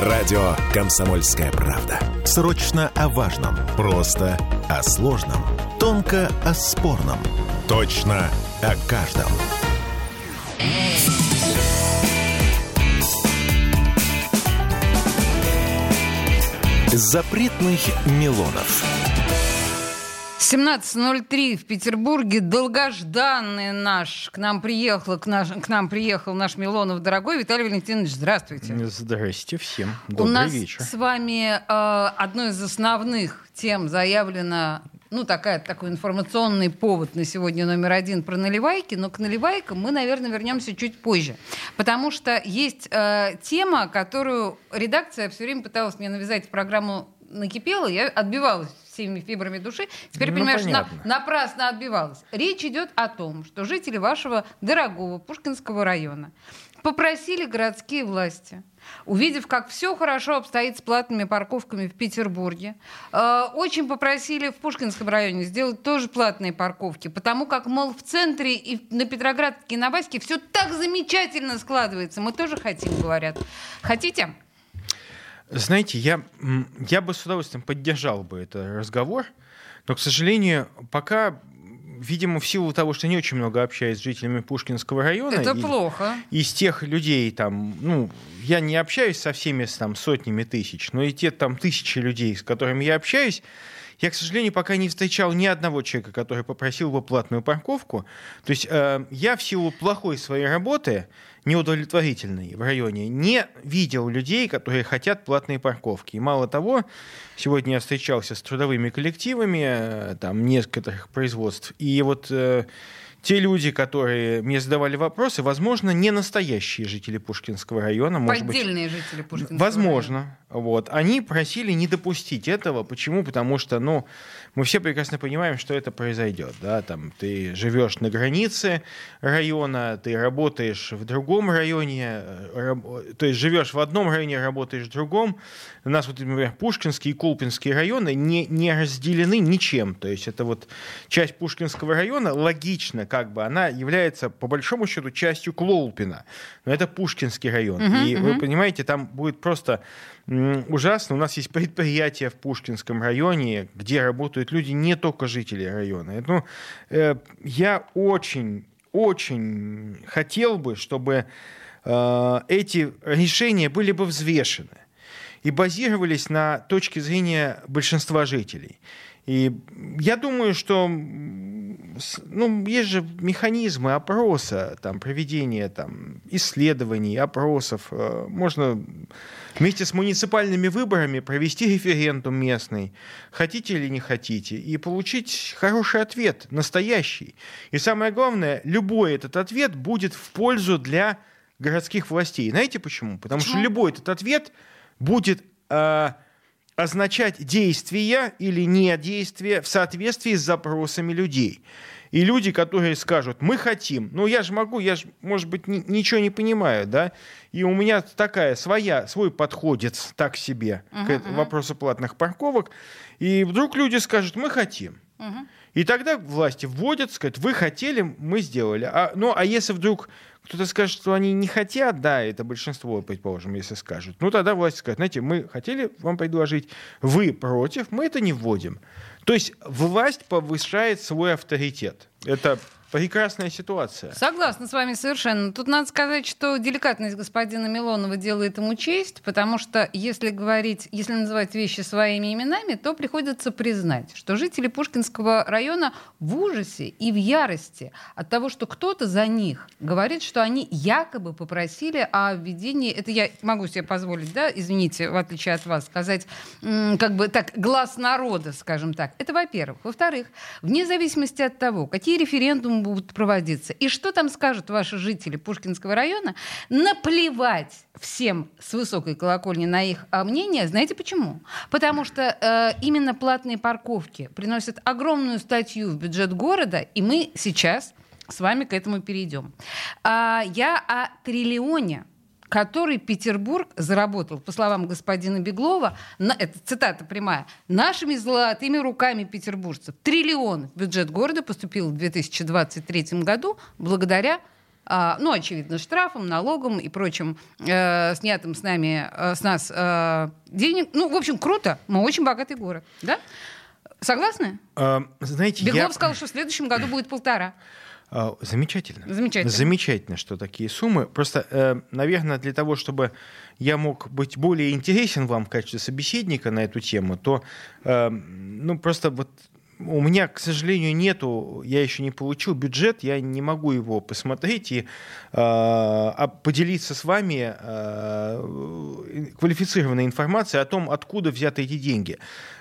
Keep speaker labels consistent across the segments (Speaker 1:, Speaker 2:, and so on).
Speaker 1: Радио «Комсомольская правда». Срочно о важном. Просто о сложном. Тонко о спорном. Точно о каждом. Запретных Милонов.
Speaker 2: 17.03 в Петербурге. Долгожданный наш. К нам приехал, к, наш, к нам приехал наш Милонов дорогой. Виталий Валентинович, здравствуйте.
Speaker 3: Здрасте всем. Добрый
Speaker 2: У нас
Speaker 3: вечер.
Speaker 2: с вами э, одной из основных тем заявлено ну, такая, такой информационный повод на сегодня номер один про наливайки, но к наливайкам мы, наверное, вернемся чуть позже. Потому что есть э, тема, которую редакция все время пыталась мне навязать в программу «Накипела», я отбивалась всеми фибрами души. Теперь,
Speaker 3: Ну,
Speaker 2: понимаешь, на- напрасно отбивалась. Речь идет о том, что жители вашего дорогого Пушкинского района попросили городские власти, увидев, как все хорошо обстоит с платными парковками в Петербурге, э, очень попросили в Пушкинском районе сделать тоже платные парковки, потому как, мол, в центре и на Петроградке и на Ваське все так замечательно складывается. Мы тоже хотим, говорят. Хотите?
Speaker 3: Знаете, я, я бы с удовольствием поддержал бы этот разговор, но, к сожалению, пока, видимо, в силу того, что не очень много общаюсь с жителями Пушкинского района,
Speaker 2: Это
Speaker 3: и-
Speaker 2: плохо.
Speaker 3: из тех людей там, ну, я не общаюсь со всеми там сотнями тысяч, но и те там тысячи людей, с которыми я общаюсь, я, к сожалению, пока не встречал ни одного человека, который попросил бы платную парковку. То есть э, я в силу плохой своей работы, неудовлетворительной в районе, не видел людей, которые хотят платные парковки. И мало того, сегодня я встречался с трудовыми коллективами э, там некоторых производств, и вот э, те люди, которые мне задавали вопросы, возможно, не настоящие жители Пушкинского района, может быть,
Speaker 2: Поддельные жители Пушкинского района.
Speaker 3: Возможно. Вот. Они просили не допустить этого. Почему? Потому что, ну, мы все прекрасно понимаем, что это произойдет. Да? Там, ты живешь на границе района, ты работаешь в другом районе, э, раб- то есть живешь в одном районе, работаешь в другом. У нас, вот, например, Пушкинский и Колпинский районы не, не разделены ничем. То есть это вот часть Пушкинского района, логично, как бы, она является, по большому счету, частью Клоупина. Но это Пушкинский район. и вы понимаете, там будет просто ужасно. У нас есть предприятия в Пушкинском районе, где работают люди, не только жители района. Ну, э, я очень, очень хотел бы, чтобы э, эти решения были бы взвешены и базировались на точке зрения большинства жителей. И я думаю, что ну, есть же механизмы опроса, там, проведения там, исследований, опросов. Э, Можно вместе с муниципальными выборами провести референдум местный, хотите или не хотите, и получить хороший ответ, настоящий. И самое главное, любой этот ответ будет в пользу для городских властей. Знаете почему? Потому что
Speaker 2: Почему?
Speaker 3: любой этот ответ будет э, означать действия или не действия в соответствии с запросами людей. И люди, которые скажут, мы хотим, ну я же могу, я же, может быть, ни- ничего не понимаю, да, и у меня такая своя, свой подходит так себе к этому вопросу платных парковок, и вдруг люди скажут, мы хотим. И тогда власти вводят, сказать, вы хотели, мы сделали. А, ну, а если вдруг кто-то скажет, что они не хотят, да, это большинство, предположим, если скажут, ну, тогда власти скажут, знаете, мы хотели вам предложить, вы против, мы это не вводим. То есть власть повышает свой авторитет. Это прекрасная ситуация.
Speaker 2: Согласна с вами совершенно. Тут надо сказать, что деликатность господина Милонова делает ему честь, потому что если говорить, если называть вещи своими именами, то приходится признать, что жители Пушкинского района в ужасе и в ярости от того, что кто-то за них говорит, что они якобы попросили о введении, это я могу себе позволить, да, извините, в отличие от вас, сказать, как бы так, глаз народа, скажем так. Это во-первых. Во-вторых, вне зависимости от того, какие референдумы будут проводиться и что там скажут ваши жители Пушкинского района, наплевать всем с высокой колокольни на их а, мнение. Знаете почему? Потому что э, именно платные парковки приносят огромную статью в бюджет города, и мы сейчас с вами к этому перейдем. А, я о триллионе который Петербург заработал, по словам господина Беглова, на, это цитата прямая, нашими золотыми руками петербуржцев. Триллион в бюджет города поступил в 2023 году благодаря а, ну, очевидно, штрафом, налогом и прочим э, снятым с нами, э, с нас э, денег. Ну, в общем, круто. Мы очень богатый город, да? Согласны?
Speaker 3: А, знаете,
Speaker 2: Беглов
Speaker 3: я...
Speaker 2: сказал, что в следующем году будет полтора.
Speaker 3: А, Замечательно.
Speaker 2: Замечательно.
Speaker 3: Замечательно, что такие суммы. Просто, э, наверное, для того, чтобы я мог быть более интересен вам в качестве собеседника на эту тему, то, э, ну, просто вот у меня, к сожалению, нету, я еще не получил бюджет, я не могу его посмотреть и э, поделиться с вами э, квалифицированной информацией о том, откуда взяты эти деньги.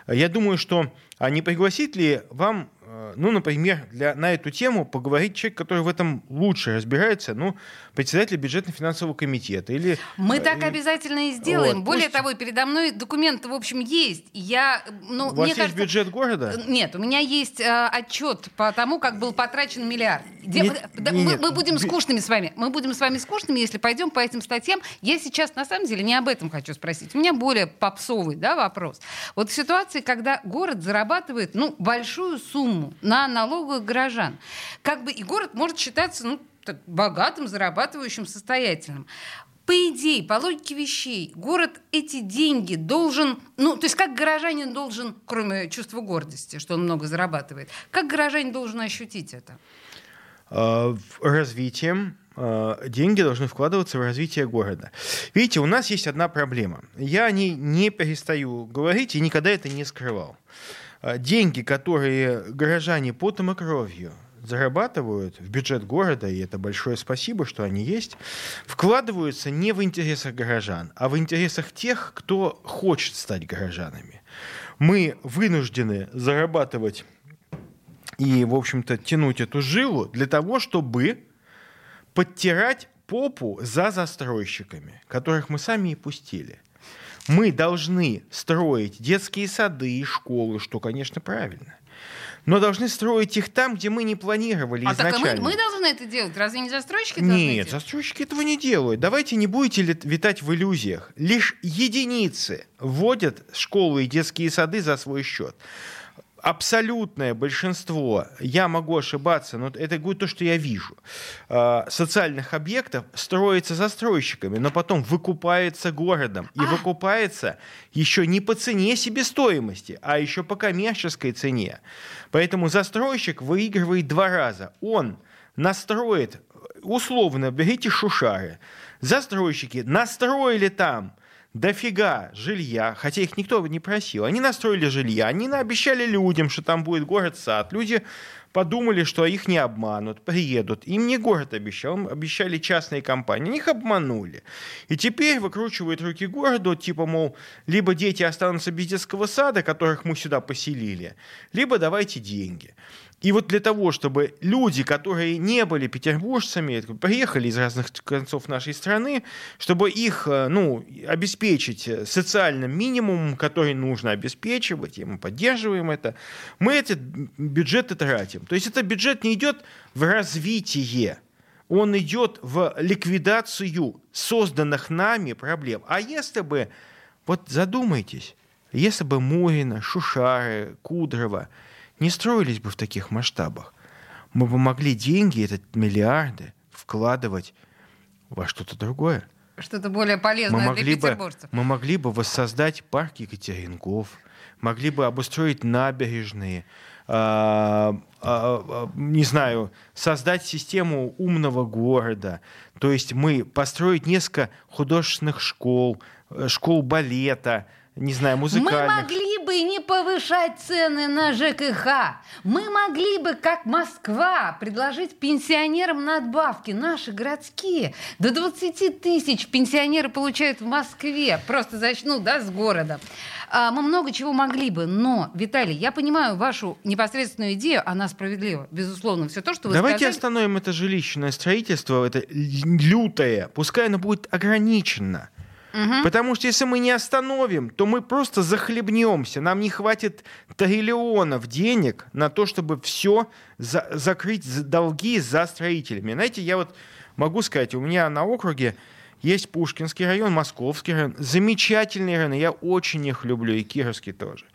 Speaker 3: Я думаю, что а не пригласить ли вам ну, например, для, на эту тему поговорить человек, который в этом лучше разбирается, ну, председатель бюджетно-финансового комитета или...
Speaker 2: Мы так
Speaker 3: или...
Speaker 2: обязательно и сделаем.
Speaker 3: Вот,
Speaker 2: Более
Speaker 3: пусть...
Speaker 2: того, передо мной документы, в общем, есть. Я, ну,
Speaker 3: У вас
Speaker 2: мне
Speaker 3: есть
Speaker 2: кажется...
Speaker 3: бюджет города?
Speaker 2: Э, нет, у меня есть э, отчет по тому, как был потрачен миллиард. Где...
Speaker 3: Нет,
Speaker 2: да,
Speaker 3: нет,
Speaker 2: мы,
Speaker 3: нет.
Speaker 2: мы будем скучными с вами. Мы будем с вами скучными, если пойдем по этим статьям. Я сейчас, на самом деле, не об этом хочу спросить. У меня более попсовый да, вопрос. Вот в ситуации, когда город зарабатывает ну, большую сумму на налоговых горожан, как бы и город может считаться ну, так, богатым, зарабатывающим, состоятельным. По идее, по логике вещей, город эти деньги должен, ну, то есть как горожанин должен, кроме чувства гордости, что он много зарабатывает, как горожанин должен ощутить это?
Speaker 3: Э, развитием э, деньги должны вкладываться в развитие города. Видите, у нас есть одна проблема. Я о ней не перестаю говорить и никогда это не скрывал. Э, Деньги, которые горожане потом и кровью зарабатывают в бюджет города, и это большое спасибо, что они есть, вкладываются не в интересах горожан, а в интересах тех, кто хочет стать горожанами. Мы вынуждены зарабатывать и, в общем-то, тянуть эту жилу для того, чтобы подтирать попу за застройщиками, которых мы сами и пустили. Мы должны строить детские сады и школы, что, конечно, правильно. Но должны строить их там, где мы не планировали
Speaker 2: А так и
Speaker 3: изначально.
Speaker 2: мы, мы должны это делать. Разве не застройщики должны
Speaker 3: Нет,
Speaker 2: делать?
Speaker 3: застройщики этого не делают. Давайте не будете витать в иллюзиях. Лишь единицы вводят школы и детские сады за свой счет. Абсолютное большинство, я могу ошибаться, но это говорю то, что я вижу, э, социальных объектов строится застройщиками, но потом выкупается городом. И
Speaker 2: А.
Speaker 3: выкупается еще не по цене себестоимости, а еще по коммерческой цене. Поэтому застройщик выигрывает два раза. Он настроит, условно, берите шушары, застройщики настроили там дофига жилья, хотя их никто не просил. Они настроили жилья, они наобещали людям, что там будет город-сад. Люди подумали, что их не обманут, приедут. Им не город обещал, им обещали частные компании. Их обманули. И теперь выкручивают руки городу, типа, мол, либо дети останутся без детского сада, которых мы сюда поселили, либо давайте деньги. И вот для того, чтобы люди, которые не были петербуржцами, приехали из разных концов нашей страны, чтобы их э, ну, обеспечить социальным минимумом, который нужно обеспечивать, и мы поддерживаем это, мы эти бюджеты тратим. То есть этот бюджет не идет в развитие, он идет в ликвидацию созданных нами проблем. А если бы, вот задумайтесь, если бы Мурина, Шушары, Кудрова не строились бы в таких масштабах, мы бы могли деньги, это миллиарды, вкладывать во что-то другое.
Speaker 2: Что-то более
Speaker 3: Мы
Speaker 2: полезное
Speaker 3: могли,
Speaker 2: для
Speaker 3: бы,
Speaker 2: петербуржцев.
Speaker 3: мы могли бы воссоздать парк Екатеринков, могли бы обустроить набережные, а, а, а, не знаю, создать систему умного города. То есть мы построить несколько художественных школ, э, школ балета, не знаю,
Speaker 2: Мы
Speaker 3: музыкальных.
Speaker 2: могли бы не повышать цены на ЖКХ. Мы могли бы, как Москва, предложить пенсионерам надбавки, наши городские. До 20 тысяч пенсионеры получают в Москве. Просто начну, да, с города. А, мы много чего могли бы, но, Виталий, я понимаю вашу непосредственную идею, она справедлива, безусловно. Все то, что вы
Speaker 3: Давайте
Speaker 2: сказали...
Speaker 3: остановим это жилищное строительство, это лютое. Пускай оно будет ограничено. Потому что если мы не остановим, то мы просто захлебнемся. Нам не хватит триллионов денег на то, чтобы все за- закрыть за- долги за строителями. Знаете, я вот могу сказать, у меня на округе есть Пушкинский район, Московский район. Замечательные районы, я очень их люблю, и Кировский тоже.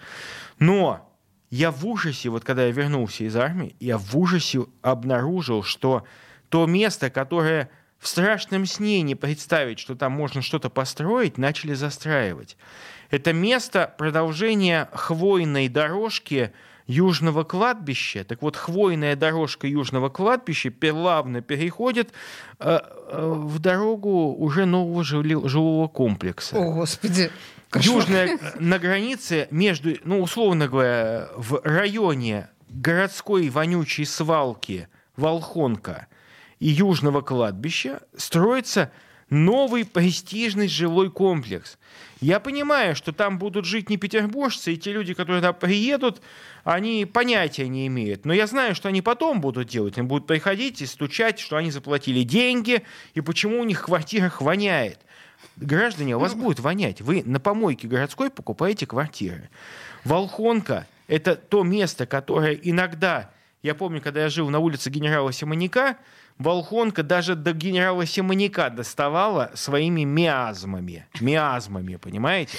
Speaker 3: Но я в ужасе, вот когда я вернулся из армии, я в ужасе обнаружил, что то место, которое в страшном сне не представить, что там можно что-то построить, начали застраивать. Это место продолжения хвойной дорожки южного кладбища. Так вот, хвойная дорожка южного кладбища плавно переходит э, э, в дорогу уже нового жилого комплекса.
Speaker 2: О, Господи!
Speaker 3: Кошмар. Южная на границе между, ну, условно говоря, в районе городской вонючей свалки Волхонка и Южного кладбища строится новый престижный жилой комплекс. Я понимаю, что там будут жить не петербуржцы, и те люди, которые туда приедут, они понятия не имеют. Но я знаю, что они потом будут делать. Они будут приходить и стучать, что они заплатили деньги, и почему у них в квартирах воняет. Граждане, у вас будет вонять. Вы на помойке городской покупаете квартиры. Волхонка – это то место, которое иногда... Я помню, когда я жил на улице генерала Симоняка, Волхонка даже до генерала Симоняка доставала своими миазмами. Миазмами, понимаете?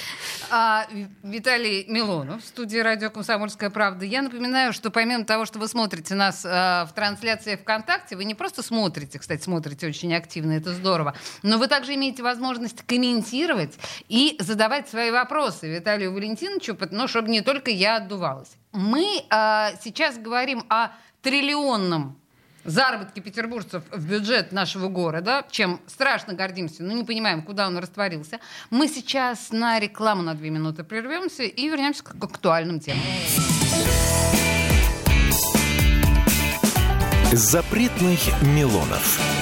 Speaker 2: А, Виталий Милонов студии «Радио Комсомольская правда». Я напоминаю, что помимо того, что вы смотрите нас а, в трансляции ВКонтакте, вы не просто смотрите, кстати, смотрите очень активно, это здорово, но вы также имеете возможность комментировать и задавать свои вопросы Виталию Валентиновичу, но чтобы не только я отдувалась. Мы а, сейчас говорим о триллионном заработки петербуржцев в бюджет нашего города, чем страшно гордимся, но не понимаем, куда он растворился. Мы сейчас на рекламу на две минуты прервемся и вернемся к актуальным темам.
Speaker 1: Запретных Милонов.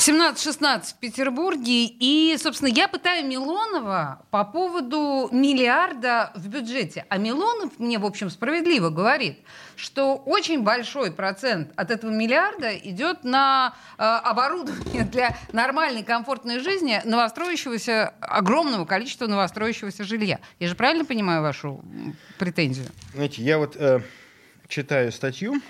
Speaker 2: 17-16 в Петербурге. И, собственно, я пытаю Милонова по поводу миллиарда в бюджете. А Милонов мне, в общем, справедливо говорит, что очень большой процент от этого миллиарда идет на э, оборудование для нормальной, комфортной жизни новостроящегося, огромного количества новостроящегося жилья. Я же правильно понимаю вашу претензию?
Speaker 3: Знаете, я вот э, читаю статью.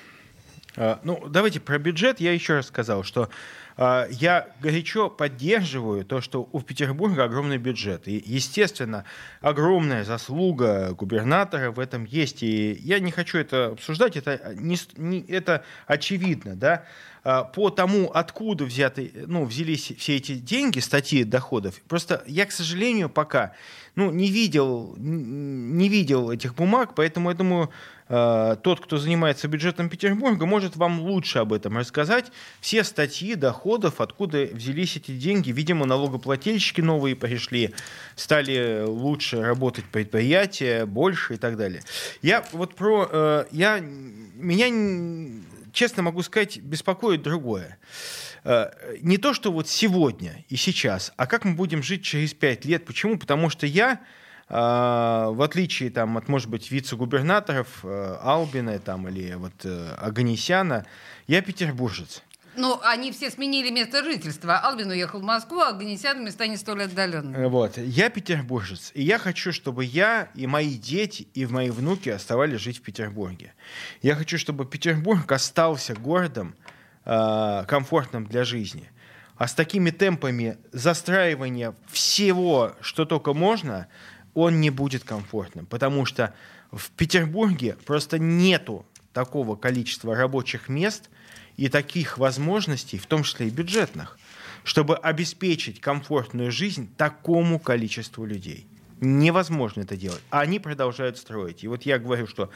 Speaker 3: Э, ну, давайте про бюджет. Я еще раз сказал, что я горячо поддерживаю то, что у Петербурга огромный бюджет. И, естественно, огромная заслуга губернатора в этом есть. И я не хочу это обсуждать, это, не, не, это очевидно. Да? А, по тому, откуда взяты, ну, взялись все эти деньги, статьи доходов, просто я, к сожалению, пока ну, не, видел, не видел этих бумаг, поэтому я думаю, Э, тот, кто занимается бюджетом Петербурга, может вам лучше об этом рассказать. Все статьи доходов, откуда взялись эти деньги. Видимо, налогоплательщики новые пришли, стали лучше работать предприятия, больше и так далее. Я вот про... Э, я, меня, честно могу сказать, беспокоит другое не то, что вот сегодня и сейчас, а как мы будем жить через пять лет. Почему? Потому что я а, в отличие там, от, может быть, вице-губернаторов э, Албина там, или вот, э, Аганесяна, я петербуржец.
Speaker 2: Ну, они все сменили место жительства. Албин уехал в Москву, а Ганесян места не столь отдаленные.
Speaker 3: Э, вот. Я петербуржец. И я хочу, чтобы я и мои дети, и мои внуки оставались жить в Петербурге. Я хочу, чтобы Петербург остался городом, комфортным для жизни. А с такими темпами застраивания всего, что только можно, он не будет комфортным, потому что в Петербурге просто нету такого количества рабочих мест и таких возможностей, в том числе и бюджетных, чтобы обеспечить комфортную жизнь такому количеству людей. Невозможно это делать. А они продолжают строить. И вот я говорю, что...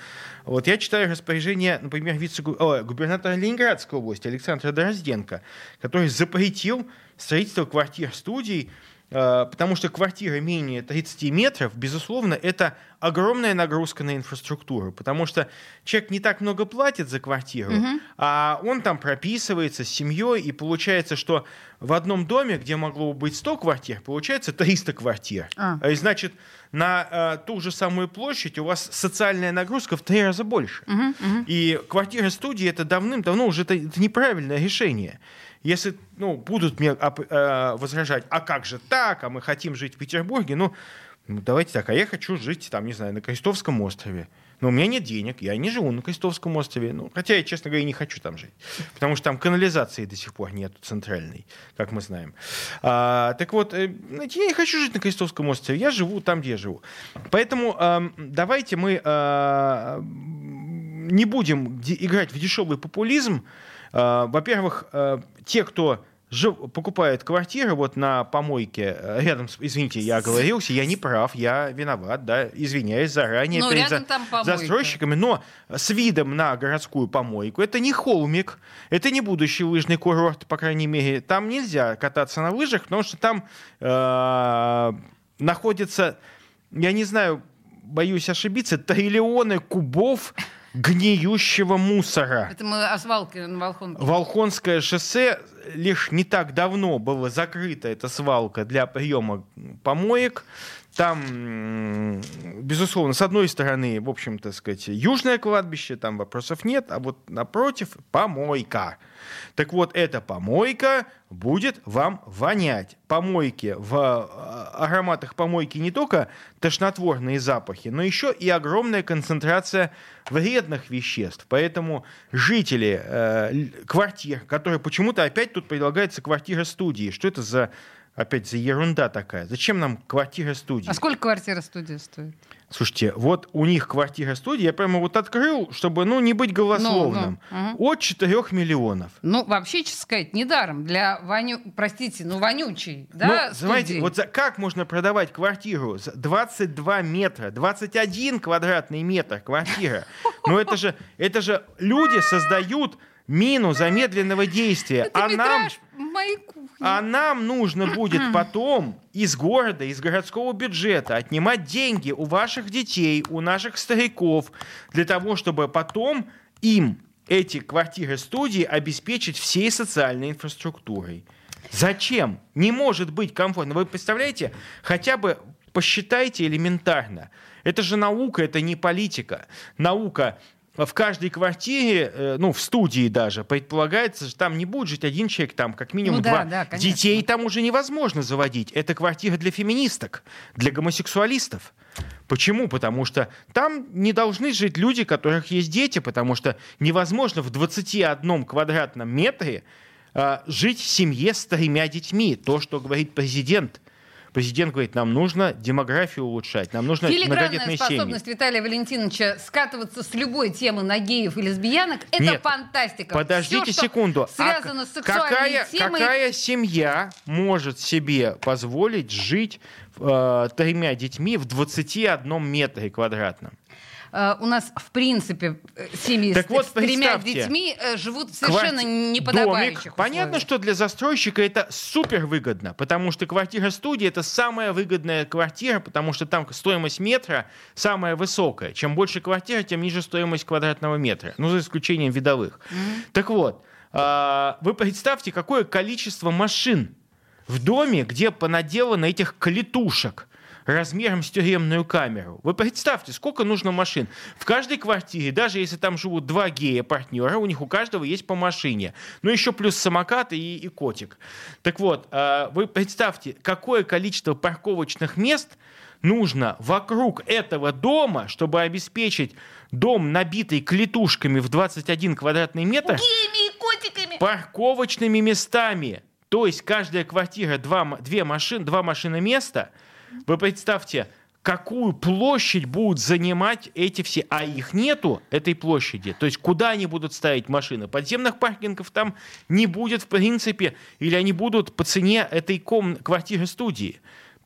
Speaker 3: Вот я читаю распоряжение, например, вице-губернатора Ленинградской области Александра Дорозденко, который запретил строительство квартир-студий Э, потому что квартира менее 30 метров, безусловно, это огромная нагрузка на инфраструктуру, потому что человек не так много платит за квартиру, угу. а он там прописывается с семьей, и получается, что в одном доме, где могло быть 100 квартир, получается 300 квартир. А. И значит, на э, ту же самую площадь у вас социальная нагрузка в три раза больше. Угу, угу. И квартира-студия это давным-давно уже это, это неправильное решение. Если ну, будут мне э, возражать, а как же так, а мы хотим жить в Петербурге, ну, Ну, давайте так, а я хочу жить там, не знаю, на Крестовском острове. Но у меня нет денег, я не живу на Крестовском острове. Ну, хотя я, честно говоря, не хочу там жить. Потому что там канализации до сих пор нет центральной, как мы знаем. А, так вот, э, я не хочу жить на Крестовском острове, я живу там, где я живу. Поэтому э, давайте мы э, не будем играть в дешевый популизм. Э, во-первых, э, те, кто жив, покупает квартиры вот на помойке э, рядом с... Извините, я оговорился, я не прав, я виноват, да, извиняюсь заранее
Speaker 2: ну,
Speaker 3: перед за, застройщиками, но с видом на городскую помойку это не холмик, это не будущий лыжный курорт, по крайней мере, там нельзя кататься на лыжах, потому что там э, находится, я не знаю, боюсь ошибиться, триллионы кубов гниющего мусора.
Speaker 2: Это мы о свалке на Волхонке.
Speaker 3: Волхонское шоссе лишь не так давно была закрыта эта свалка для приема помоек. Там, безусловно, с одной стороны, в общем-то, сказать, южное кладбище, там вопросов нет, а вот напротив помойка. Так вот, эта помойка будет вам вонять. Помойки в э, ароматах помойки не только тошнотворные запахи, но еще и огромная концентрация вредных веществ. Поэтому жители э, квартир, которые почему-то опять тут предлагается квартира студии, что это за опять за ерунда такая. Зачем нам квартира студии?
Speaker 2: А сколько квартира студии стоит?
Speaker 3: Слушайте, вот у них квартира студия, я прямо вот открыл, чтобы, ну, не быть голословным. Ну, ну, угу. От 4 миллионов.
Speaker 2: Ну, вообще, честно сказать, недаром. Для воню... простите, ну, вонючий, да,
Speaker 3: ну, знаете, вот за... как можно продавать квартиру за 22 метра, 21 квадратный метр квартира? Ну, это же, это же люди создают мину замедленного действия.
Speaker 2: Это а нам.
Speaker 3: А нам нужно будет потом из города, из городского бюджета отнимать деньги у ваших детей, у наших стариков, для того, чтобы потом им эти квартиры-студии обеспечить всей социальной инфраструктурой. Зачем? Не может быть комфортно. Вы представляете, хотя бы посчитайте элементарно. Это же наука, это не политика. Наука в каждой квартире, э, ну, в студии даже, предполагается, что там не будет жить один человек, там как минимум ну, два. Да, Детей там уже невозможно заводить. Это квартира для феминисток, для гомосексуалистов. Почему? Потому что там не должны жить люди, у которых есть дети, потому что невозможно в 21 квадратном метре э, жить в семье с тремя детьми. То, что говорит президент. Президент говорит, нам нужно демографию улучшать, нам нужно многодетные
Speaker 2: способность
Speaker 3: семьи.
Speaker 2: Виталия Валентиновича скатываться с любой темы на геев и лесбиянок – это Нет, фантастика.
Speaker 3: Подождите
Speaker 2: Все,
Speaker 3: секунду.
Speaker 2: Связано а с сексуальной
Speaker 3: какая,
Speaker 2: темой...
Speaker 3: какая семья может себе позволить жить э, тремя детьми в 21 метре квадратном?
Speaker 2: Э, у нас, в принципе, э, семьи так с, вот, с тремя детьми э, живут совершенно кварти... неподобающих Домик.
Speaker 3: Понятно, что для застройщика это супер выгодно, потому что квартира-студия это самая выгодная квартира, потому что там стоимость метра самая высокая. Чем больше квартира, тем ниже стоимость квадратного метра. Ну, за исключением видовых. Mm-hmm. Так вот, а, вы представьте, какое количество машин в доме, где понаделано этих клетушек – размером с тюремную камеру. Вы представьте, сколько нужно машин. В каждой квартире, даже если там живут два гея-партнера, у них у каждого есть по машине. Ну, еще плюс самокат и, и котик. Так вот, а, вы представьте, какое количество парковочных мест нужно вокруг этого дома, чтобы обеспечить дом, набитый клетушками в 21 квадратный метр,
Speaker 2: Геями и котиками.
Speaker 3: парковочными местами. То есть каждая квартира, два, две машин, два машины места – вы представьте, какую площадь будут занимать эти все, а их нету, этой площади. То есть куда они будут ставить машины? Подземных паркингов там не будет в принципе, или они будут по цене этой ком- квартиры-студии.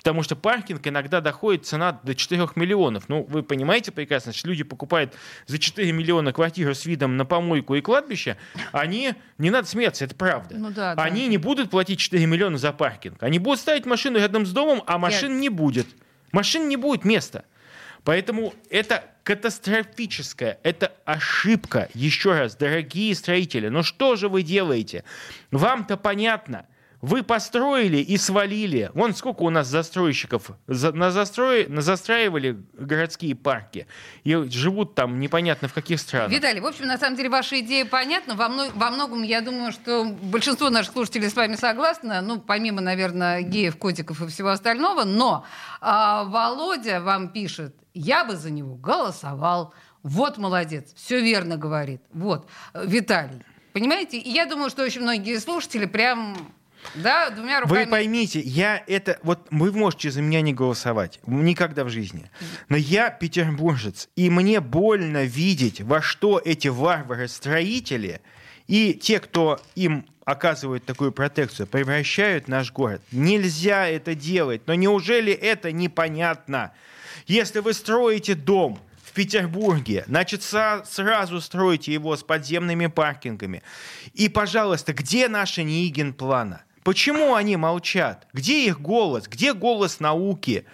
Speaker 3: Потому что паркинг иногда доходит цена до 4 миллионов. Ну, вы понимаете прекрасно, что люди покупают за 4 миллиона квартиру с видом на помойку и кладбище, они, не надо смеяться, это правда. Ну, да, они да. не будут платить 4 миллиона за паркинг. Они будут ставить машину рядом с домом, а машин Я... не будет. Машин не будет места. Поэтому это катастрофическая, это ошибка. Еще раз, дорогие строители, ну что же вы делаете? Вам-то понятно – Вы построили и свалили. Вон сколько у нас застройщиков за, на, застрой, на застраивали городские парки. И живут там непонятно в каких странах.
Speaker 2: Виталий, в общем, на самом деле ваша идея понятна. Во, мно, во многом, я думаю, что большинство наших слушателей с вами согласны. Ну, помимо, наверное, геев, котиков и всего остального. Но а, Володя вам пишет, я бы за него голосовал. Вот молодец, все верно говорит. Вот, Виталий. Понимаете? И я думаю, что очень многие слушатели прям да, двумя руками.
Speaker 3: Вы поймите, я это... Вот вы можете за меня не голосовать. Никогда в жизни. Но я петербуржец. И мне больно видеть, во что эти варвары-строители и те, кто им оказывают такую протекцию, превращают наш город. Нельзя это делать. Но неужели это непонятно? Если вы строите дом, в Петербурге, значит, сразу стройте его с подземными паркингами. И, пожалуйста, где наша Нигин плана? Почему они молчат? Где их голос? Где голос науки?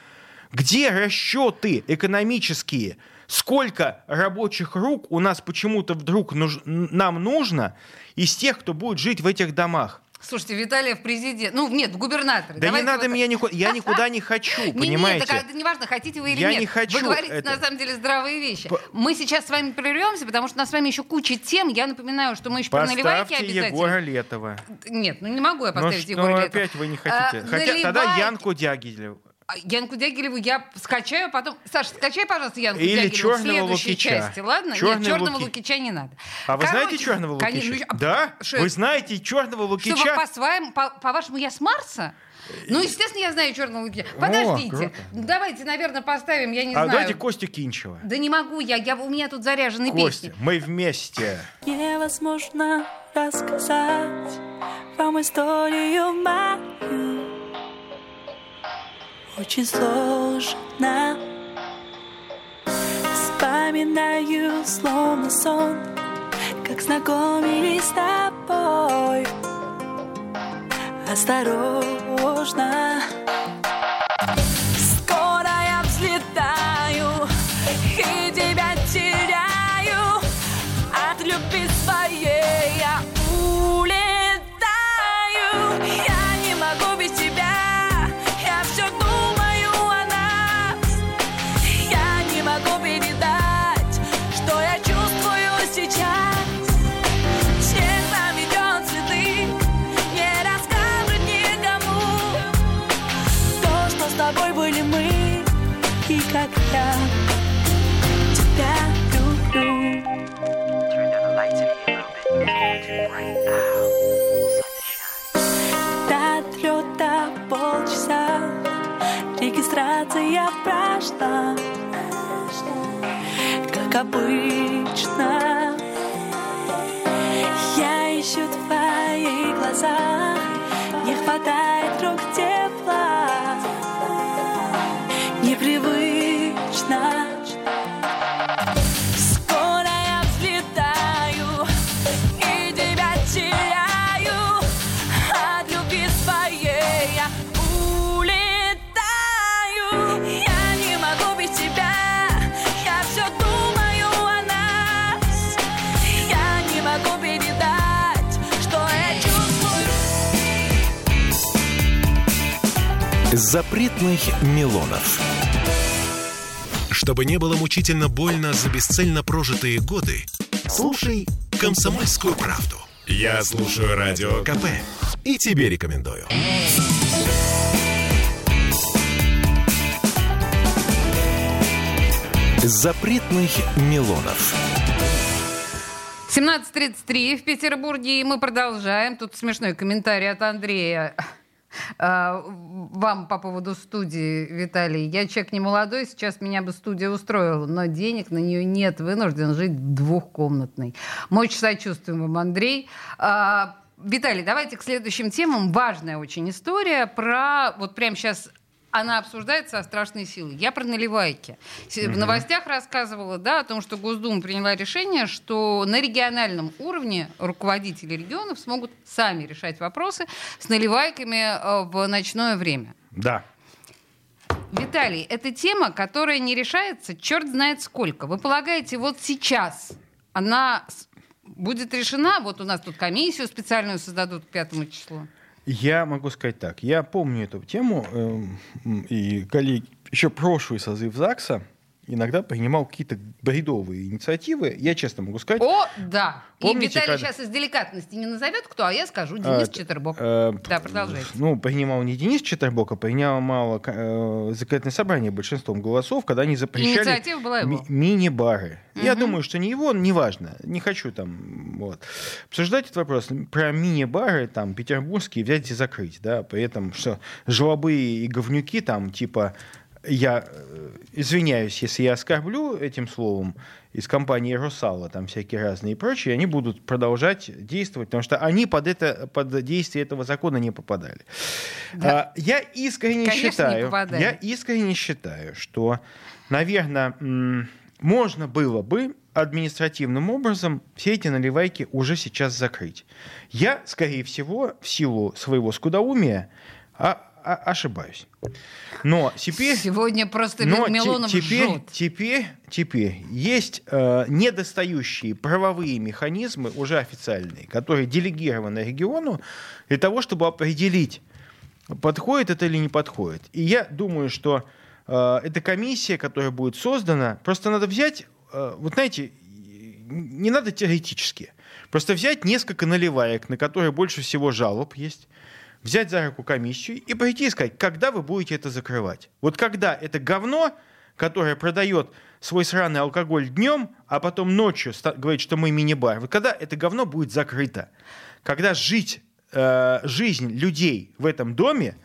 Speaker 3: Где расчеты экономические? Сколько рабочих рук у нас почему-то вдруг нуж- нам нужно из тех, кто будет жить в этих домах?
Speaker 2: Слушайте, Виталия в президент... Ну, нет, в губернаторы.
Speaker 3: Да Давайте не надо вот... меня никуда... Я никуда не хочу, понимаете?
Speaker 2: Нет, это неважно, хотите вы или
Speaker 3: я
Speaker 2: нет.
Speaker 3: не хочу.
Speaker 2: Вы говорите, это... на самом деле, здравые вещи. По... Мы сейчас с вами прервемся, потому что у нас с вами еще куча тем. Я напоминаю, что мы еще
Speaker 3: Поставьте
Speaker 2: про наливайки обязательно...
Speaker 3: Егора Летова.
Speaker 2: Нет, ну не могу я
Speaker 3: ну
Speaker 2: поставить
Speaker 3: ну,
Speaker 2: Егора Летова.
Speaker 3: опять вы не хотите. А, Хотя наливайки... тогда Янку Дягилеву.
Speaker 2: А, Янку Дягилеву я скачаю, потом... Саша, скачай, пожалуйста, Янку
Speaker 3: Или
Speaker 2: Дягилеву в
Speaker 3: следующей
Speaker 2: Лукича. части, ладно?
Speaker 3: Черный
Speaker 2: Нет, черного
Speaker 3: Луки...
Speaker 2: Лукича не надо.
Speaker 3: А вы знаете черного Лукича? Конечно, ну,
Speaker 2: да?
Speaker 3: Что вы знаете черного Лукича?
Speaker 2: Что, по-своему, по-вашему, я с Марса? Ну, естественно, я знаю черного Лукича. Подождите. О, давайте, наверное, поставим, я не
Speaker 3: а
Speaker 2: знаю.
Speaker 3: А давайте Костю Кинчева.
Speaker 2: Да не могу я, я у меня тут заряжены
Speaker 3: Костя,
Speaker 2: песни.
Speaker 3: мы вместе.
Speaker 4: Невозможно рассказать вам историю мою очень сложно. Вспоминаю словно сон Как знакомились с тобой. Осторожно Как обычно. Я ищу твои глаза Не хватает рук тепла
Speaker 1: Запретных Милонов. Чтобы не было мучительно больно за бесцельно прожитые годы, слушай «Комсомольскую правду». Я слушаю Радио КП и тебе рекомендую. Запретных Милонов.
Speaker 2: 17.33 в Петербурге, и мы продолжаем. Тут смешной комментарий от Андрея. А, Вам по поводу студии, Виталий. Я человек не молодой, сейчас меня бы студия устроила, но денег на нее нет. Вынужден жить в двухкомнатной. Очень сочувствуем вам, Андрей. А, Виталий, давайте к следующим темам. Важная очень история про... Вот прямо сейчас она обсуждается о страшной силе. Я про наливайки. В новостях рассказывала да, о том, что Госдума приняла решение, что на региональном уровне руководители регионов смогут сами решать вопросы с наливайками э, в ночное время.
Speaker 3: Да.
Speaker 2: Виталий, это тема, которая не решается черт знает сколько. Вы полагаете, вот сейчас она будет решена? Вот у нас тут комиссию специальную создадут к пятому числу.
Speaker 3: Я могу сказать так. Я помню эту тему, эм, и коллеги, еще прошлый созыв ЗАГСа иногда принимал какие-то бредовые инициативы. Я честно могу сказать.
Speaker 2: О, да.
Speaker 3: Помните,
Speaker 2: и Виталий
Speaker 3: когда-
Speaker 2: сейчас из деликатности не назовет кто, а я скажу Денис
Speaker 3: А,
Speaker 2: Четербок.
Speaker 3: э,
Speaker 2: Да, продолжайте.
Speaker 3: Ну, принимал не Денис Четербок, а принимало э, законодательное собрание большинством голосов, когда они запрещали ми- мини-бары. Я
Speaker 2: Мгм.
Speaker 3: думаю, что не его, неважно. Не хочу там вот. обсуждать этот вопрос. Про мини-бары там петербургские взять и закрыть, да, при этом, что жлобы и говнюки там типа я э, извиняюсь, если я оскорблю этим словом из компании Русала, там всякие разные и прочие, они будут продолжать действовать, потому что они под, это, под действие этого закона не попадали.
Speaker 2: Да.
Speaker 3: А, я искренне
Speaker 2: Конечно, не
Speaker 3: считаю, я искренне считаю, что, наверное, можно было бы административным образом все эти наливайки уже сейчас закрыть. Я, скорее всего, в силу своего скудоумия а- а- ошибаюсь. Но теперь...
Speaker 2: Сегодня просто
Speaker 3: Но
Speaker 2: Милонов
Speaker 3: теперь,
Speaker 2: жжет.
Speaker 3: теперь, теперь есть э, недостающие правовые механизмы, уже официальные, которые делегированы региону для того, чтобы определить, подходит это или не подходит. И я думаю, что э, эта комиссия, которая будет создана, просто надо взять, э, вот знаете, не надо теоретически, просто взять несколько наливаек, на которые больше всего жалоб есть, взять за руку комиссию и пойти и сказать, когда вы будете это закрывать. Вот когда это говно, которое продает свой сраный алкоголь днем, а потом ночью говорит, что мы мини-бар, вот когда это говно будет закрыто, когда жить, э, жизнь людей в этом доме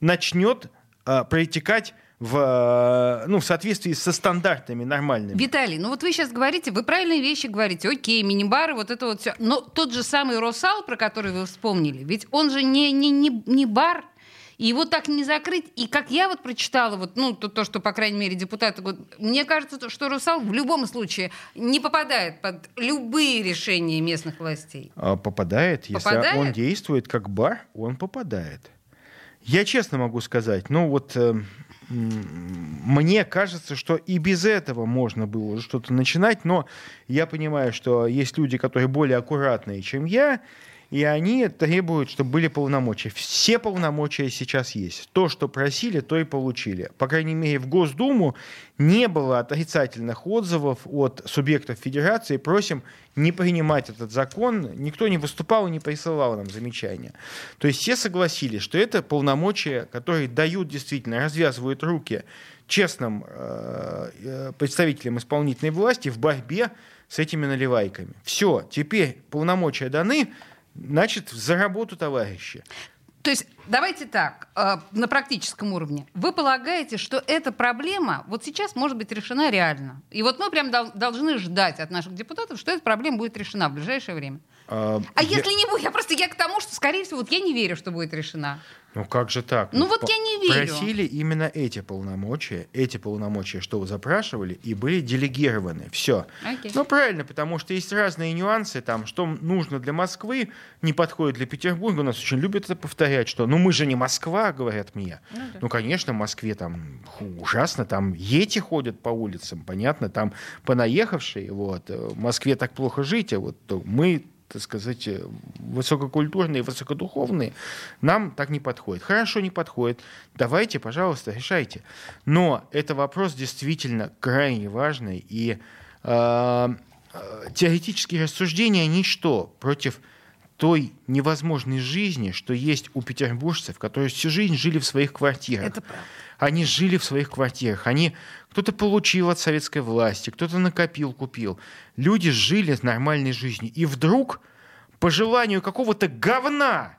Speaker 3: начнет э, протекать в, э, ну, в соответствии со стандартами нормальными.
Speaker 2: Виталий, ну вот вы сейчас говорите, вы правильные вещи говорите. Окей, мини-бары, вот это вот все. Но тот же самый Росал, про который вы вспомнили, ведь он же не, не, не, не бар, и его так не закрыть. И как я вот прочитала, вот, ну, то, то, что, по крайней мере, депутаты... говорят, Мне кажется, то, что Русал в любом случае не попадает под любые решения местных властей.
Speaker 3: А, Попадает, если
Speaker 2: Попадает?
Speaker 3: он действует как бар, он попадает. Я честно могу сказать, ну вот э, мне кажется, что и без этого можно было что-то начинать, но я понимаю, что есть люди, которые более аккуратные, чем я, и они требуют, чтобы были полномочия. Все полномочия сейчас есть. То, что просили, то и получили. По крайней мере, в Госдуму не было отрицательных отзывов от субъектов федерации. Просим не принимать этот закон. Никто не выступал и не присылал нам замечания. То есть все согласились, что это полномочия, которые дают действительно, развязывают руки честным э, э, представителям исполнительной власти в борьбе с этими наливайками. Все, теперь полномочия даны, значит, за работу, товарищи.
Speaker 2: То есть давайте так, э, на практическом уровне. Вы полагаете, что эта проблема вот сейчас может быть решена реально? И вот мы прям дол- должны ждать от наших депутатов, что эта проблема будет решена в ближайшее время.
Speaker 3: А,
Speaker 2: А
Speaker 3: я-
Speaker 2: если не будет, я просто я к тому, что, скорее всего, вот я не верю, что будет решена.
Speaker 3: Ну как же так?
Speaker 2: Ну вот
Speaker 3: по-
Speaker 2: я не верю.
Speaker 3: Просили именно эти полномочия, эти полномочия, что вы запрашивали, и были делегированы. Все.
Speaker 2: Окей.
Speaker 3: Ну правильно, потому что есть разные нюансы, там, что нужно для Москвы, не подходит для Петербурга. У нас очень любят это повторять, что ну мы же не Москва, говорят мне. Ну, конечно, в Москве там ху, ужасно, там ети ходят по улицам, понятно, там понаехавшие, вот. э, В Москве так плохо жить, а вот то мы так сказать, э, высококультурные, высокодуховные, нам так не подходит. Хорошо, не подходит. Давайте, пожалуйста, решайте. Но это вопрос действительно крайне важный. И э, э, теоретические рассуждения ничто против той невозможной жизни, что есть у петербуржцев, которые всю жизнь жили в своих квартирах.
Speaker 2: Это правда.
Speaker 3: Они жили в своих квартирах. Они кто-то получил от советской власти, кто-то накопил, купил. Люди жили с нормальной жизнью. И вдруг, по желанию какого-то говна,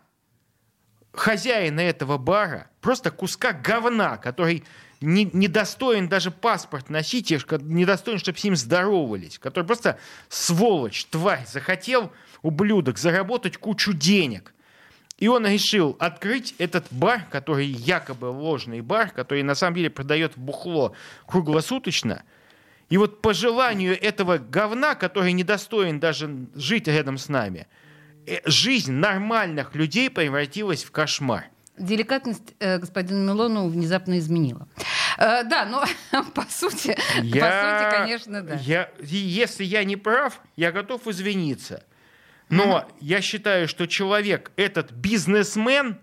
Speaker 3: хозяина этого бара, просто куска говна, который не, достоин даже паспорт носить, и ш- не достоин, чтобы с ним здоровались, который просто сволочь, тварь, захотел, ублюдок, заработать кучу денег. И он решил открыть этот бар, который якобы ложный бар, который на самом деле продает бухло круглосуточно. И вот по желанию этого говна, который недостоин даже жить рядом с нами, э, жизнь нормальных людей превратилась в кошмар.
Speaker 2: Деликатность э, господина Милону внезапно изменила. Э, да, но по сути, по сути, конечно, да.
Speaker 3: я- если я не прав, я готов извиниться. Но я считаю, что человек, этот бизнесмен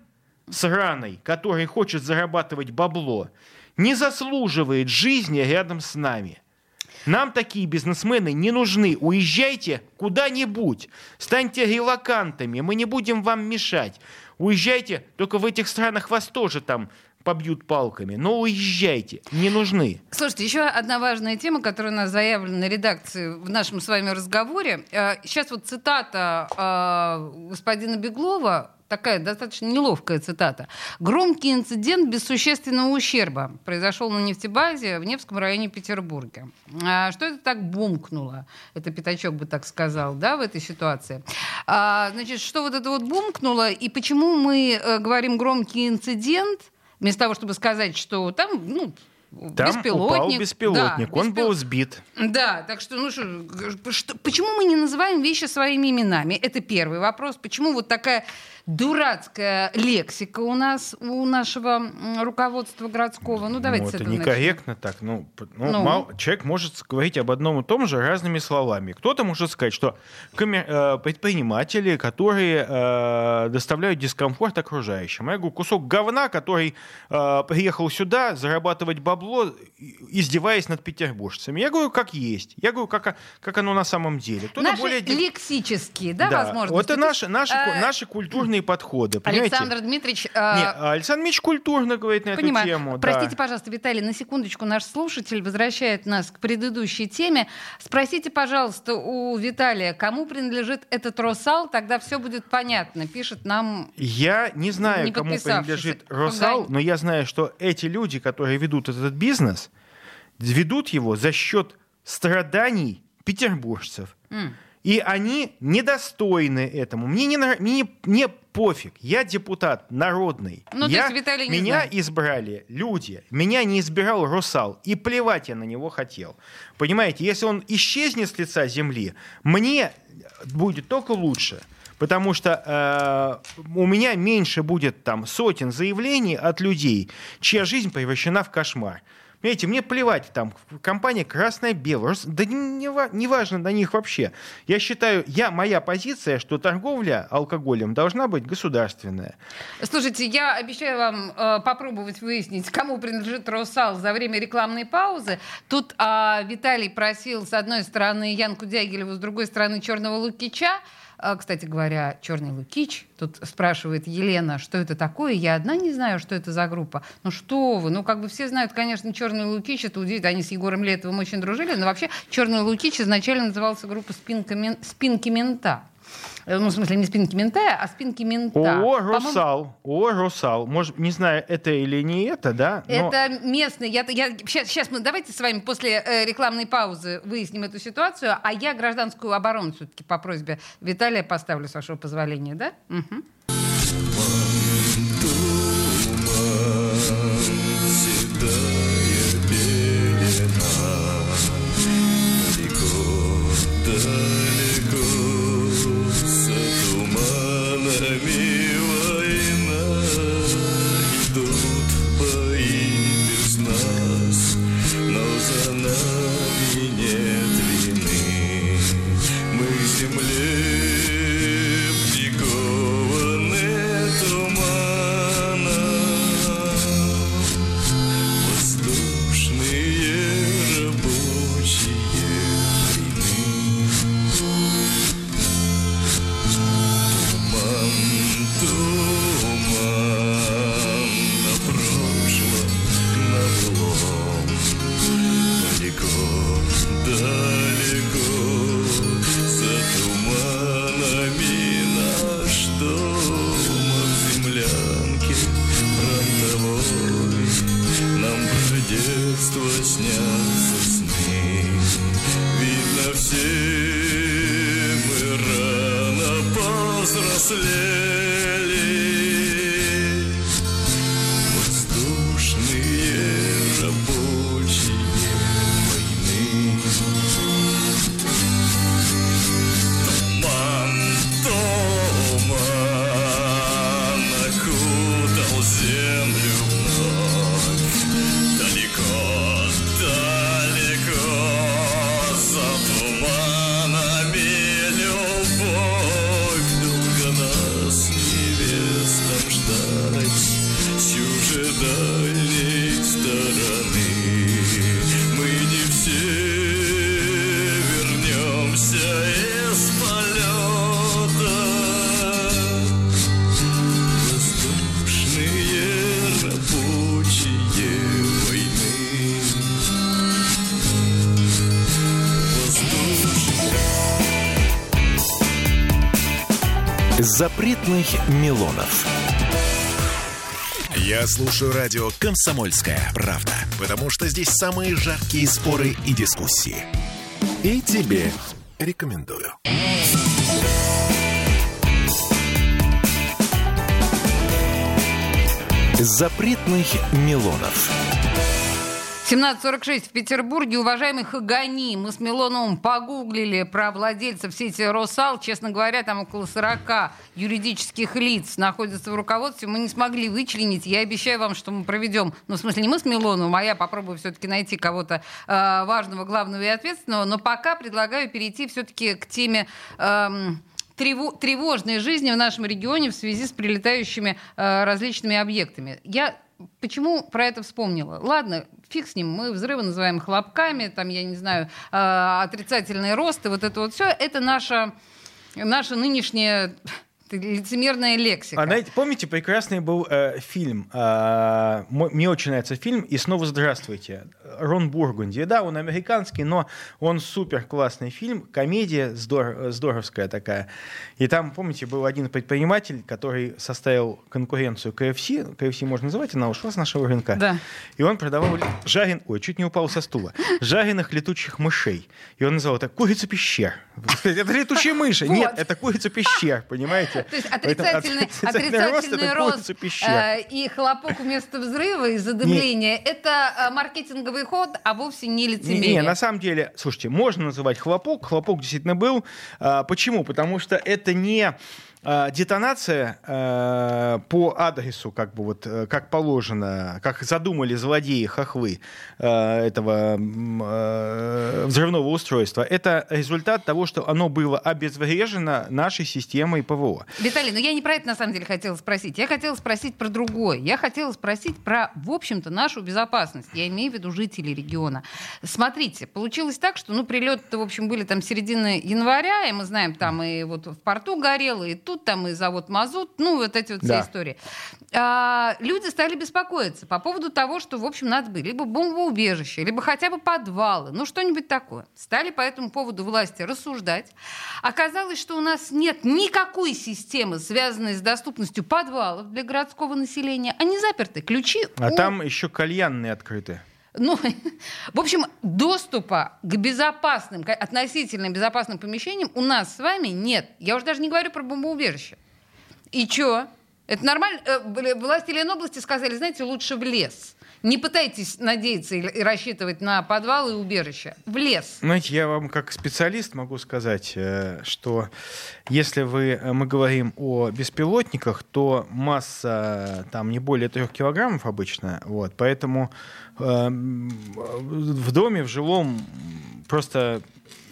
Speaker 3: сраный, который хочет зарабатывать бабло, не заслуживает жизни рядом с нами. Нам такие бизнесмены не нужны. Уезжайте куда-нибудь. Станьте релакантами. Мы не будем вам мешать. Уезжайте. Только в этих странах вас тоже там побьют палками. Но уезжайте. Не нужны.
Speaker 2: Слушайте, еще одна важная тема, которая у нас заявлена на редакции в нашем с вами разговоре. Э, Сейчас вот цитата э, господина Беглова, такая достаточно неловкая цитата. «Громкий инцидент без существенного ущерба произошел на нефтебазе в Невском районе Петербурга». А Что это так бумкнуло? Это Пятачок бы так сказал, да, в этой ситуации. А, Значит, что вот это вот бумкнуло, и почему мы э, говорим «громкий инцидент», вместо того, чтобы сказать, что там, ну,
Speaker 3: Там
Speaker 2: беспилотник.
Speaker 3: упал беспилотник.
Speaker 2: Да,
Speaker 3: Он
Speaker 2: беспил-
Speaker 3: был сбит.
Speaker 2: Да, так что, ну что, что- почему мы не называем вещи своими именами? Это первый вопрос. Почему вот такая дурацкая лексика у нас, у нашего руководства городского? Ну, давайте
Speaker 3: Ну,
Speaker 2: с
Speaker 3: это
Speaker 2: этого начнем.
Speaker 3: некорректно так. Ну, ну,
Speaker 2: Ну.
Speaker 3: мало- человек может говорить об одном и том же разными словами. Кто-то может сказать, что коме- э, предприниматели, которые э, доставляют дискомфорт окружающим. Я говорю, кусок говна, который э, приехал сюда зарабатывать бабло, издеваясь над петербуржцами. Я говорю, как есть. Я говорю, как, как оно на самом деле. Кто-то
Speaker 2: Наши
Speaker 3: более...
Speaker 2: лексические, да,
Speaker 3: Да,
Speaker 2: возможности.
Speaker 3: Вот это наши, наши, ку-
Speaker 2: э,
Speaker 3: наши культурные подходы. Понимаете?
Speaker 2: Александр Дмитриевич... э,
Speaker 3: Не, Александр Мич культурно говорит на
Speaker 2: Понимаю.
Speaker 3: эту тему. да.
Speaker 2: Простите, пожалуйста, Виталий, на секундочку наш слушатель возвращает нас к предыдущей теме. Спросите, пожалуйста, у Виталия, кому принадлежит этот Росал, тогда все будет понятно. Пишет нам
Speaker 3: Я не знаю,
Speaker 2: Не
Speaker 3: кому принадлежит Росал, но я знаю, что эти люди, которые ведут этот бизнес, ведут его за счет страданий петербуржцев.
Speaker 2: М.
Speaker 3: И они недостойны этому. Мне не, мне, мне пофиг. Я депутат народный.
Speaker 2: Ну, то
Speaker 3: я,
Speaker 2: есть Виталий не
Speaker 3: меня
Speaker 2: знает.
Speaker 3: избрали люди. Меня не избирал Русал. И плевать я на него хотел. Понимаете, если он исчезнет с лица земли, мне будет только лучше. Потому что э, у меня меньше будет там сотен заявлений от людей, чья жизнь превращена в кошмар. Понимаете, мне плевать, там, компания красная-белая, да не, не ва- не важно на них вообще. Я считаю, я, моя позиция, что торговля алкоголем должна быть государственная.
Speaker 2: Слушайте, я обещаю вам э, попробовать выяснить, кому принадлежит Росал за время рекламной паузы. Тут а, Виталий просил с одной стороны Янку Дягилеву, с другой стороны Черного Лукича. А, кстати говоря, Черный Лукич, тут спрашивает Елена, что это такое. Я одна не знаю, что это за группа. Ну что вы, ну как бы все знают, конечно, Черный Лукич, это удивительно. Они с Егором Летовым очень дружили, но вообще Черный Лукич изначально назывался группа «Спинка «Спинки мента». Э, Ну, в смысле, не спинки мента, а спинки мента.
Speaker 3: О, Русал, о, Русал. Может, не знаю, это или не это, да? но-
Speaker 2: Это местный. Я, я, сейчас, сейчас мы давайте с вами после э, рекламной паузы выясним эту ситуацию, а я гражданскую оборону все-таки по просьбе Виталия поставлю, с вашего позволения, да? Мгм.
Speaker 1: Запретных Милонов. Я слушаю радио «Комсомольская правда», потому что здесь самые жаркие споры и дискуссии. И тебе рекомендую. Запретных Милонов.
Speaker 2: 17.46 в Петербурге. Уважаемый Хагани, мы с Милоновым погуглили про владельцев сети «Росал». Честно говоря, там около 40 юридических лиц находятся в руководстве. Мы не смогли вычленить. Я обещаю вам, что мы проведем, ну, в смысле, не мы с Милоновым, а я попробую все-таки найти кого-то э, важного, главного и ответственного. Но пока предлагаю перейти все-таки к теме... эм, трево- тревожной жизни в нашем регионе в связи с прилетающими э, различными объектами. Я почему про это вспомнила? Ладно, фиг с ним, мы взрывы называем хлопками, там, я не знаю, э, отрицательный рост, и вот это вот все, это наша, наша нынешняя лицемерная лексика.
Speaker 3: А знаете, помните, прекрасный был э, фильм, э, мо- мне очень нравится фильм «И снова здравствуйте». Рон Бургунди. Да, он американский, но он супер классный фильм, комедия здор- здоровская такая. И там, помните, был один предприниматель, который составил конкуренцию KFC, KFC можно называть, она ушла с нашего рынка.
Speaker 2: Да.
Speaker 3: И он продавал жарен... Ой, чуть не упал со стула. Жареных летучих мышей. И он называл это курица пещер. Это летучие мыши. Нет, это курица пещер, понимаете?
Speaker 2: То есть отрицательный,
Speaker 3: отрицательный рост
Speaker 2: э, и хлопок вместо взрыва и задымления это э, маркетинговый ход, а вовсе не
Speaker 3: Не,
Speaker 2: лицемерие.
Speaker 3: не, на самом деле, слушайте, можно называть хлопок. Хлопок действительно был. А, почему? Потому что это не а, детонация а, по адресу, как бы вот, э, как положено, как задумали злодеи хохлы а, этого взрывного устройства. Это результат того, что оно было обезврежено нашей системой ПВО.
Speaker 2: Виталий, но я не про это на самом деле хотела спросить. Я хотела спросить про другое. Я хотела спросить про, в общем-то, нашу безопасность. Я имею в виду жителей региона. Смотрите, получилось так, что, ну, прилеты, в общем, были там середины января, и мы знаем, там и вот в порту горело, и тут там и завод Мазут, ну, вот эти вот все
Speaker 3: Да.
Speaker 2: истории. А, люди стали беспокоиться по поводу того, что, в общем, надо бы либо бомбоубежище, либо хотя бы подвалы, ну, что-нибудь такое. Стали по этому поводу власти рассуждать. Оказалось, что у нас нет никакой системы, связанной с доступностью подвалов для городского населения. Они заперты. Ключи
Speaker 3: А
Speaker 2: у-
Speaker 3: там еще кальянные открыты.
Speaker 2: Ну, в общем, доступа к безопасным, к относительно безопасным помещениям у нас с вами нет. Я уже даже не говорю про бомбоубежище. И чё? Это нормально? Э, Власти Ленобласти сказали, знаете, лучше в лес. Не пытайтесь надеяться и рассчитывать на подвалы и убежища. В лес.
Speaker 3: Знаете, я вам как специалист могу сказать, э, что если вы, э, мы говорим о беспилотниках, то масса там не более трех килограммов обычно, вот, поэтому э, в доме, в жилом просто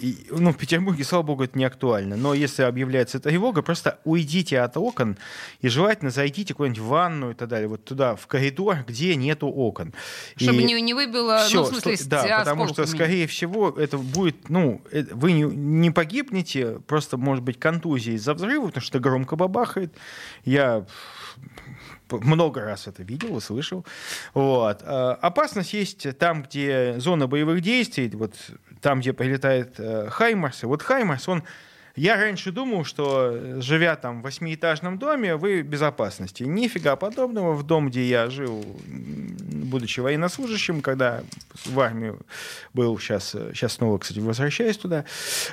Speaker 3: и, ну, в Петербурге, слава богу, это не актуально. Но если объявляется тревога, просто уйдите от окон и желательно зайдите куда-нибудь в ванну и так далее, вот туда, в коридор, где нету окон.
Speaker 2: Чтобы
Speaker 3: И-
Speaker 2: не, не выбило,
Speaker 3: Всё,
Speaker 2: ну, в смысле, с-
Speaker 3: да, потому что, скорее всего, это будет, ну, э, вы не, не погибнете, просто, может быть, контузия из-за взрыва, потому что громко бабахает. Я много раз это видел и слышал. Вот. А, Опасность есть там, где зона боевых действий, вот там, где прилетает э, Хаймарс. Вот Хаймарс, он я раньше думал, что э, живя там в восьмиэтажном доме, вы в безопасности. Нифига подобного. В дом, где я жил, м, будучи военнослужащим, когда в армию был, сейчас, сейчас снова, кстати, возвращаюсь туда.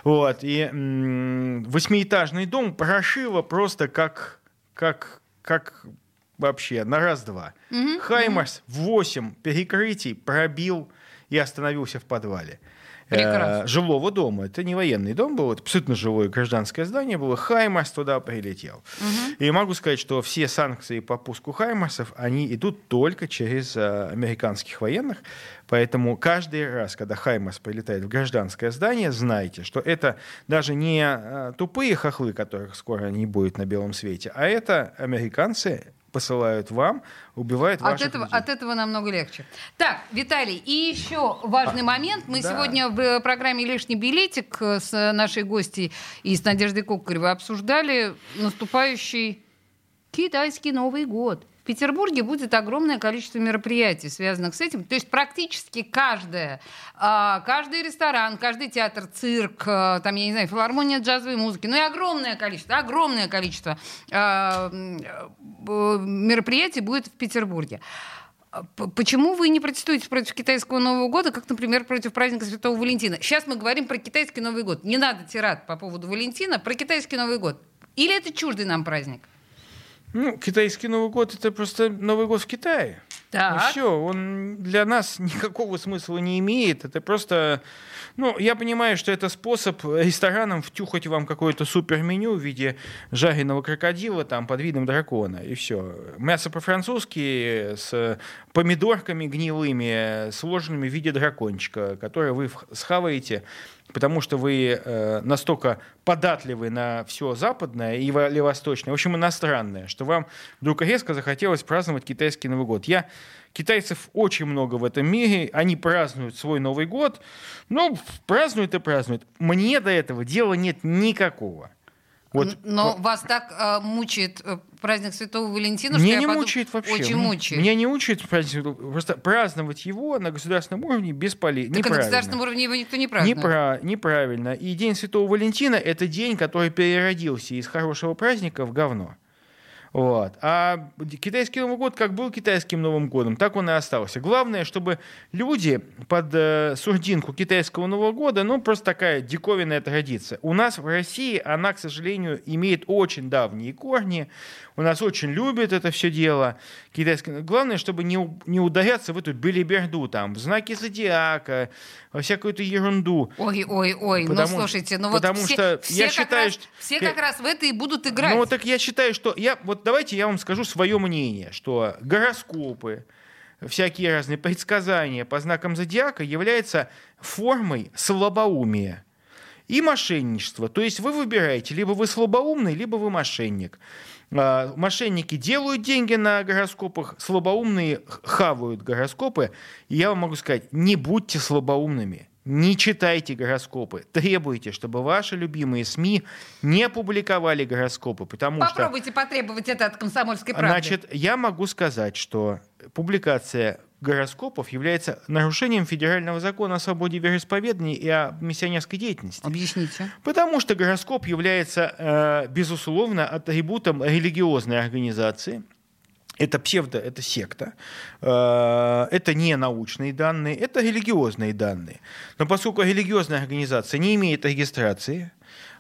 Speaker 3: Вот. И м, восьмиэтажный дом прошило просто как, как, как вообще на раз-два. Хаймарс 8 перекрытий пробил и остановился в подвале. э,
Speaker 2: Прекрасно.
Speaker 3: жилого дома. Это не военный дом был, это абсолютно жилое гражданское здание было. Хаймарс туда прилетел. И могу сказать, что все санкции по пуску Хаймарсов, они идут только через э, американских военных. Поэтому каждый раз, когда Хаймарс прилетает в гражданское здание, знайте, что это даже не э, тупые хохлы, которых скоро не будет на белом свете, а это американцы посылают вам, убивают
Speaker 2: От
Speaker 3: ваших
Speaker 2: этого,
Speaker 3: людей.
Speaker 2: от этого намного легче. Так, Виталий, и еще важный момент. Мы
Speaker 3: да.
Speaker 2: сегодня в э, программе «Лишний билетик» э, с нашей гостьей и с Надеждой Кокаревой обсуждали наступающий китайский Новый год. В Петербурге будет огромное количество мероприятий, связанных с этим. То есть практически каждое, а, каждый ресторан, каждый театр, цирк, а, там, я не знаю, филармония джазовой музыки, ну и огромное количество, огромное количество а, э, мероприятий будет в Петербурге. Почему вы не протестуете против китайского Нового года, как, например, против праздника Святого Валентина? Сейчас мы говорим про китайский Новый год. Не надо тират по поводу Валентина, про китайский Новый год. Или это чуждый нам праздник?
Speaker 3: Ну, китайский Новый год это просто Новый год в Китае.
Speaker 2: Так.
Speaker 3: все, он для нас никакого смысла не имеет. Это просто. Ну, я понимаю, что это способ ресторанам втюхать вам какое-то суперменю в виде жареного крокодила там под видом дракона. И все. Мясо по-французски с помидорками гнилыми, сложенными в виде дракончика, которое вы схаваете потому что вы э, настолько податливы на все западное и восточное, в общем, иностранное, что вам вдруг резко захотелось праздновать китайский Новый год. Я Китайцев очень много в этом мире, они празднуют свой Новый год, ну, празднуют и празднуют. Мне до этого дела нет никакого. Вот
Speaker 2: Но вас так э, мучает э, праздник Святого Валентина, что
Speaker 3: Меня
Speaker 2: я
Speaker 3: не
Speaker 2: подум-
Speaker 3: мучает вообще.
Speaker 2: Очень мучает.
Speaker 3: Меня не мучает праздник. Просто праздновать его на государственном уровне бесполезно.
Speaker 2: Так на государственном уровне его никто не празднует.
Speaker 3: Непра- неправильно. И День Святого Валентина – это день, который переродился из хорошего праздника в говно. Вот. А китайский Новый год как был китайским Новым годом, так он и остался. Главное, чтобы люди под э, сурдинку китайского Нового года, ну, просто такая диковинная традиция. У нас в России она, к сожалению, имеет очень давние корни. У нас очень любят это все дело. Китайское. Главное, чтобы не, не ударяться в эту белиберду, там, в знаки зодиака, во всякую эту ерунду.
Speaker 2: Ой, ой, ой, ну слушайте, ну вот
Speaker 3: потому
Speaker 2: все,
Speaker 3: что
Speaker 2: все
Speaker 3: я
Speaker 2: как
Speaker 3: считаю,
Speaker 2: раз,
Speaker 3: что-
Speaker 2: все как раз в это и будут играть.
Speaker 3: Ну, так я считаю, что... Я, вот давайте я вам скажу свое мнение, что гороскопы, всякие разные предсказания по знакам зодиака являются формой слабоумия и мошенничества. То есть вы выбираете, либо вы слабоумный, либо вы мошенник. А, Мошенники делают деньги на гороскопах, слабоумные хавают гороскопы. И я вам могу сказать, не будьте слабоумными. Не читайте гороскопы. Требуйте, чтобы ваши любимые СМИ не публиковали гороскопы, потому что...
Speaker 2: Попробуйте потребовать это от комсомольской правды.
Speaker 3: Значит, я могу сказать, что публикация гороскопов является нарушением федерального закона о свободе вероисповедания и о миссионерской деятельности.
Speaker 2: Объясните.
Speaker 3: Потому что гороскоп является, э, безусловно, атрибутом религиозной организации. Это псевдо, это секта. Э, Это не научные данные, это религиозные данные. Но поскольку религиозная организация не имеет регистрации,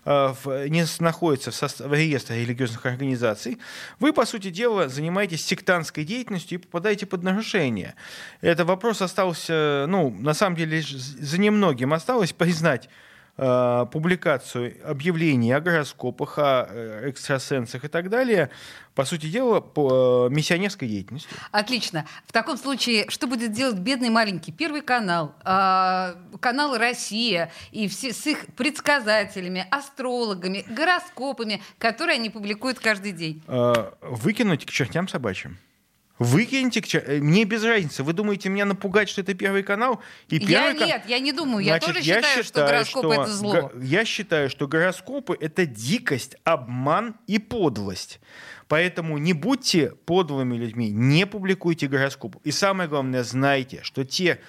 Speaker 3: не с- находится в, состав- реестре религиозных организаций, вы, по сути дела, занимаетесь сектантской деятельностью и попадаете под нарушение. Это вопрос остался, ну, на самом деле, за немногим осталось признать э, публикацию объявлений о гороскопах, о э, экстрасенсах и так далее, по сути дела, по э, миссионерской деятельности.
Speaker 2: Отлично. В таком случае, что будет делать бедный маленький Первый канал, а, канал Россия и все с их предсказателями, астрологами, гороскопами, которые они публикуют каждый день?
Speaker 3: Э, Выкинуть к чертям собачьим. Выкиньте э, Мне без разницы. Вы думаете меня напугать, что это Первый канал? И
Speaker 2: Я
Speaker 3: первый ка-
Speaker 2: нет, я не думаю. Я
Speaker 3: Значит,
Speaker 2: тоже считаю, что гороскопы
Speaker 3: что
Speaker 2: это зло.
Speaker 3: Я считаю, что гороскопы это дикость, обман и подлость. Поэтому не будьте подлыми людьми, не публикуйте гороскопы. И самое главное, знайте, что те,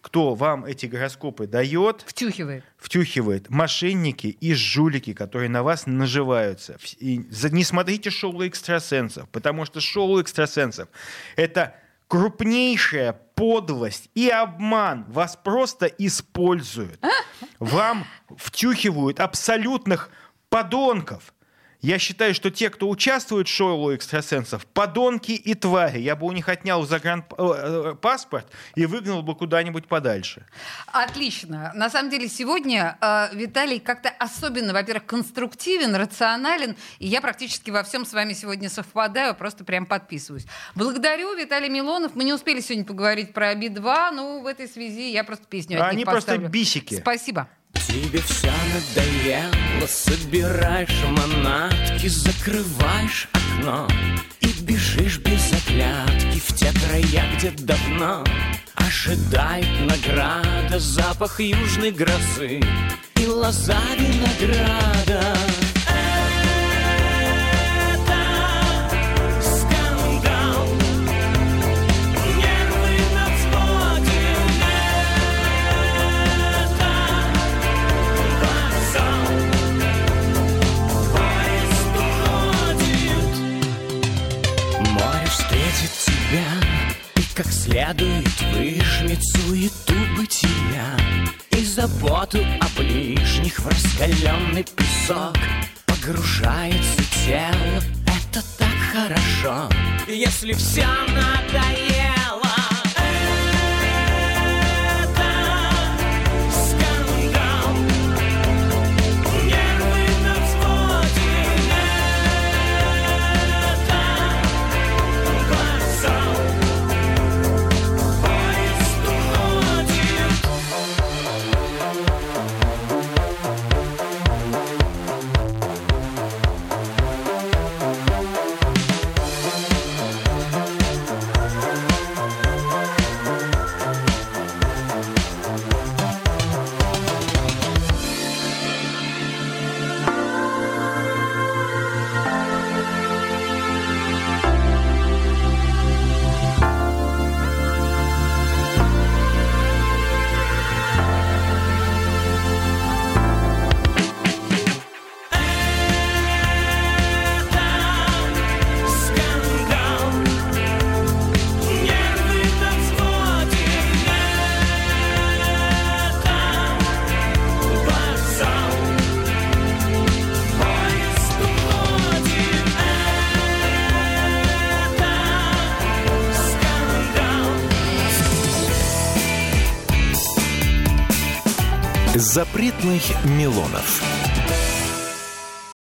Speaker 3: кто вам эти гороскопы дает,
Speaker 2: Втюхивает.
Speaker 3: втюхивает мошенники и жулики, которые на вас наживаются. И не смотрите шоу экстрасенсов, потому что шоу экстрасенсов — это крупнейшая подлость и обман. Вас просто используют. Вам втюхивают абсолютных подонков. Я считаю, что те, кто участвует в шоу экстрасенсов, подонки и твари. Я бы у них отнял загранпаспорт и выгнал бы куда-нибудь подальше.
Speaker 2: Отлично. На самом деле сегодня э, Виталий как-то особенно, во-первых, конструктивен, рационален, и я практически во всем с вами сегодня совпадаю, просто прям подписываюсь. Благодарю, Виталий Милонов. Мы не успели сегодня поговорить про Би-2, но в этой связи я просто песню от
Speaker 3: А
Speaker 2: них
Speaker 3: они просто
Speaker 2: поставлю.
Speaker 3: бисики.
Speaker 2: Спасибо.
Speaker 5: Тебе все надоело, собираешь манатки, закрываешь окно И бежишь без оглядки в те края, где давно Ожидает награда, запах южной грозы И лоза винограда как следует выжмет суету бытия И заботу о ближних в раскаленный песок. Погружается тело, это так хорошо. Если все надоело
Speaker 1: Милонов.